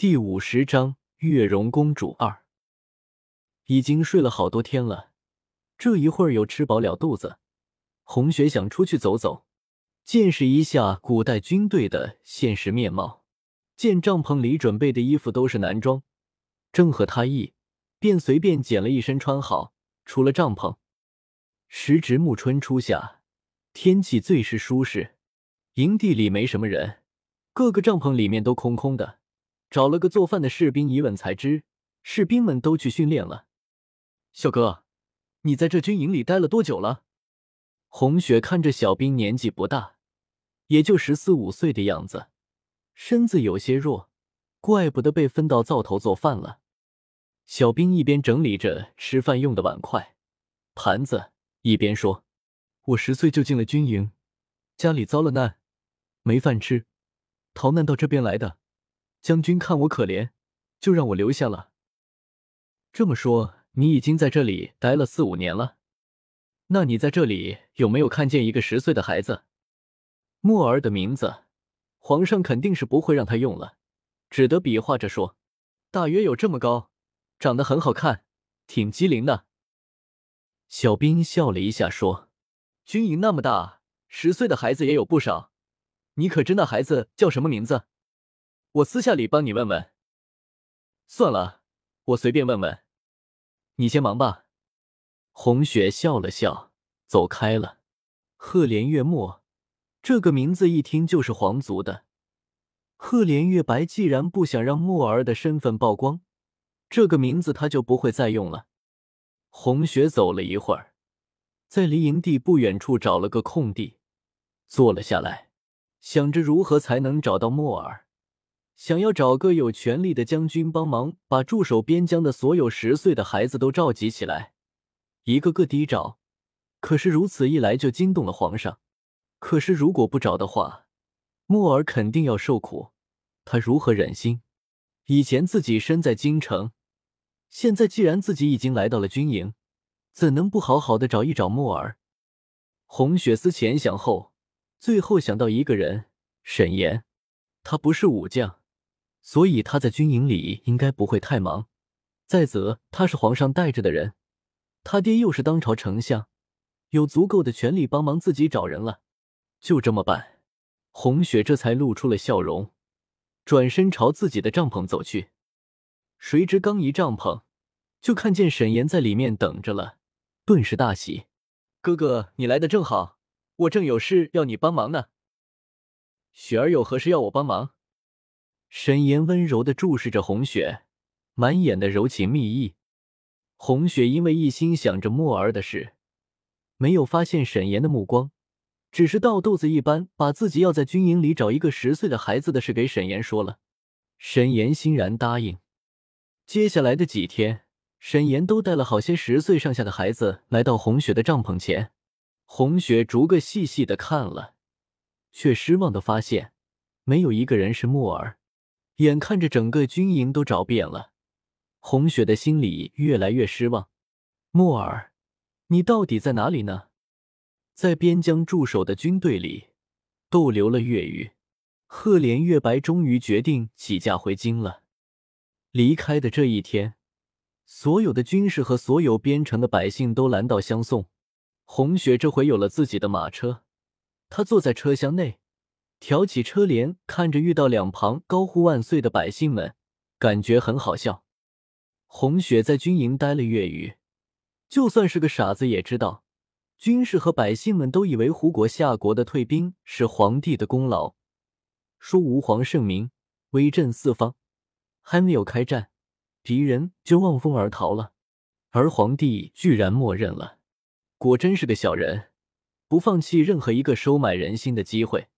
第五十章月容公主二。已经睡了好多天了，这一会儿有吃饱了肚子，红雪想出去走走，见识一下古代军队的现实面貌。见帐篷里准备的衣服都是男装，正合他意，便随便捡了一身穿好，出了帐篷。时值暮春初夏，天气最是舒适，营地里没什么人，各个帐篷里面都空空的。找了个做饭的士兵一问才知，士兵们都去训练了。小哥，你在这军营里待了多久了？红雪看着小兵年纪不大，也就十四五岁的样子，身子有些弱，怪不得被分到灶头做饭了。小兵一边整理着吃饭用的碗筷、盘子，一边说：“我十岁就进了军营，家里遭了难，没饭吃，逃难到这边来的。”将军看我可怜，就让我留下了。这么说，你已经在这里待了四五年了？那你在这里有没有看见一个十岁的孩子？墨儿的名字，皇上肯定是不会让他用了，只得比划着说：“大约有这么高，长得很好看，挺机灵的。”小兵笑了一下说：“军营那么大，十岁的孩子也有不少。你可知那孩子叫什么名字？”我私下里帮你问问。算了，我随便问问。你先忙吧。红雪笑了笑，走开了。赫连月墨这个名字一听就是皇族的。赫连月白既然不想让墨儿的身份曝光，这个名字他就不会再用了。红雪走了一会儿，在离营地不远处找了个空地，坐了下来，想着如何才能找到墨儿。想要找个有权力的将军帮忙，把驻守边疆的所有十岁的孩子都召集起来，一个个低找。可是如此一来就惊动了皇上。可是如果不找的话，莫尔肯定要受苦。他如何忍心？以前自己身在京城，现在既然自己已经来到了军营，怎能不好好的找一找莫尔？红雪思前想后，最后想到一个人——沈岩。他不是武将。所以他在军营里应该不会太忙。再则，他是皇上带着的人，他爹又是当朝丞相，有足够的权力帮忙自己找人了。就这么办。红雪这才露出了笑容，转身朝自己的帐篷走去。谁知刚一帐篷，就看见沈岩在里面等着了，顿时大喜：“哥哥，你来的正好，我正有事要你帮忙呢。雪儿有何事要我帮忙？”沈岩温柔的注视着红雪，满眼的柔情蜜意。红雪因为一心想着墨儿的事，没有发现沈岩的目光，只是倒豆子一般把自己要在军营里找一个十岁的孩子的事给沈岩说了。沈岩欣然答应。接下来的几天，沈岩都带了好些十岁上下的孩子来到红雪的帐篷前。红雪逐个细细的看了，却失望的发现，没有一个人是墨儿。眼看着整个军营都找遍了，红雪的心里越来越失望。莫尔，你到底在哪里呢？在边疆驻守的军队里逗留了月余，赫连月白终于决定起驾回京了。离开的这一天，所有的军士和所有边城的百姓都拦道相送。红雪这回有了自己的马车，她坐在车厢内。挑起车帘，看着遇到两旁高呼万岁的百姓们，感觉很好笑。红雪在军营待了月余，就算是个傻子也知道，军士和百姓们都以为胡国夏国的退兵是皇帝的功劳，说吾皇圣明，威震四方，还没有开战，敌人就望风而逃了，而皇帝居然默认了，果真是个小人，不放弃任何一个收买人心的机会。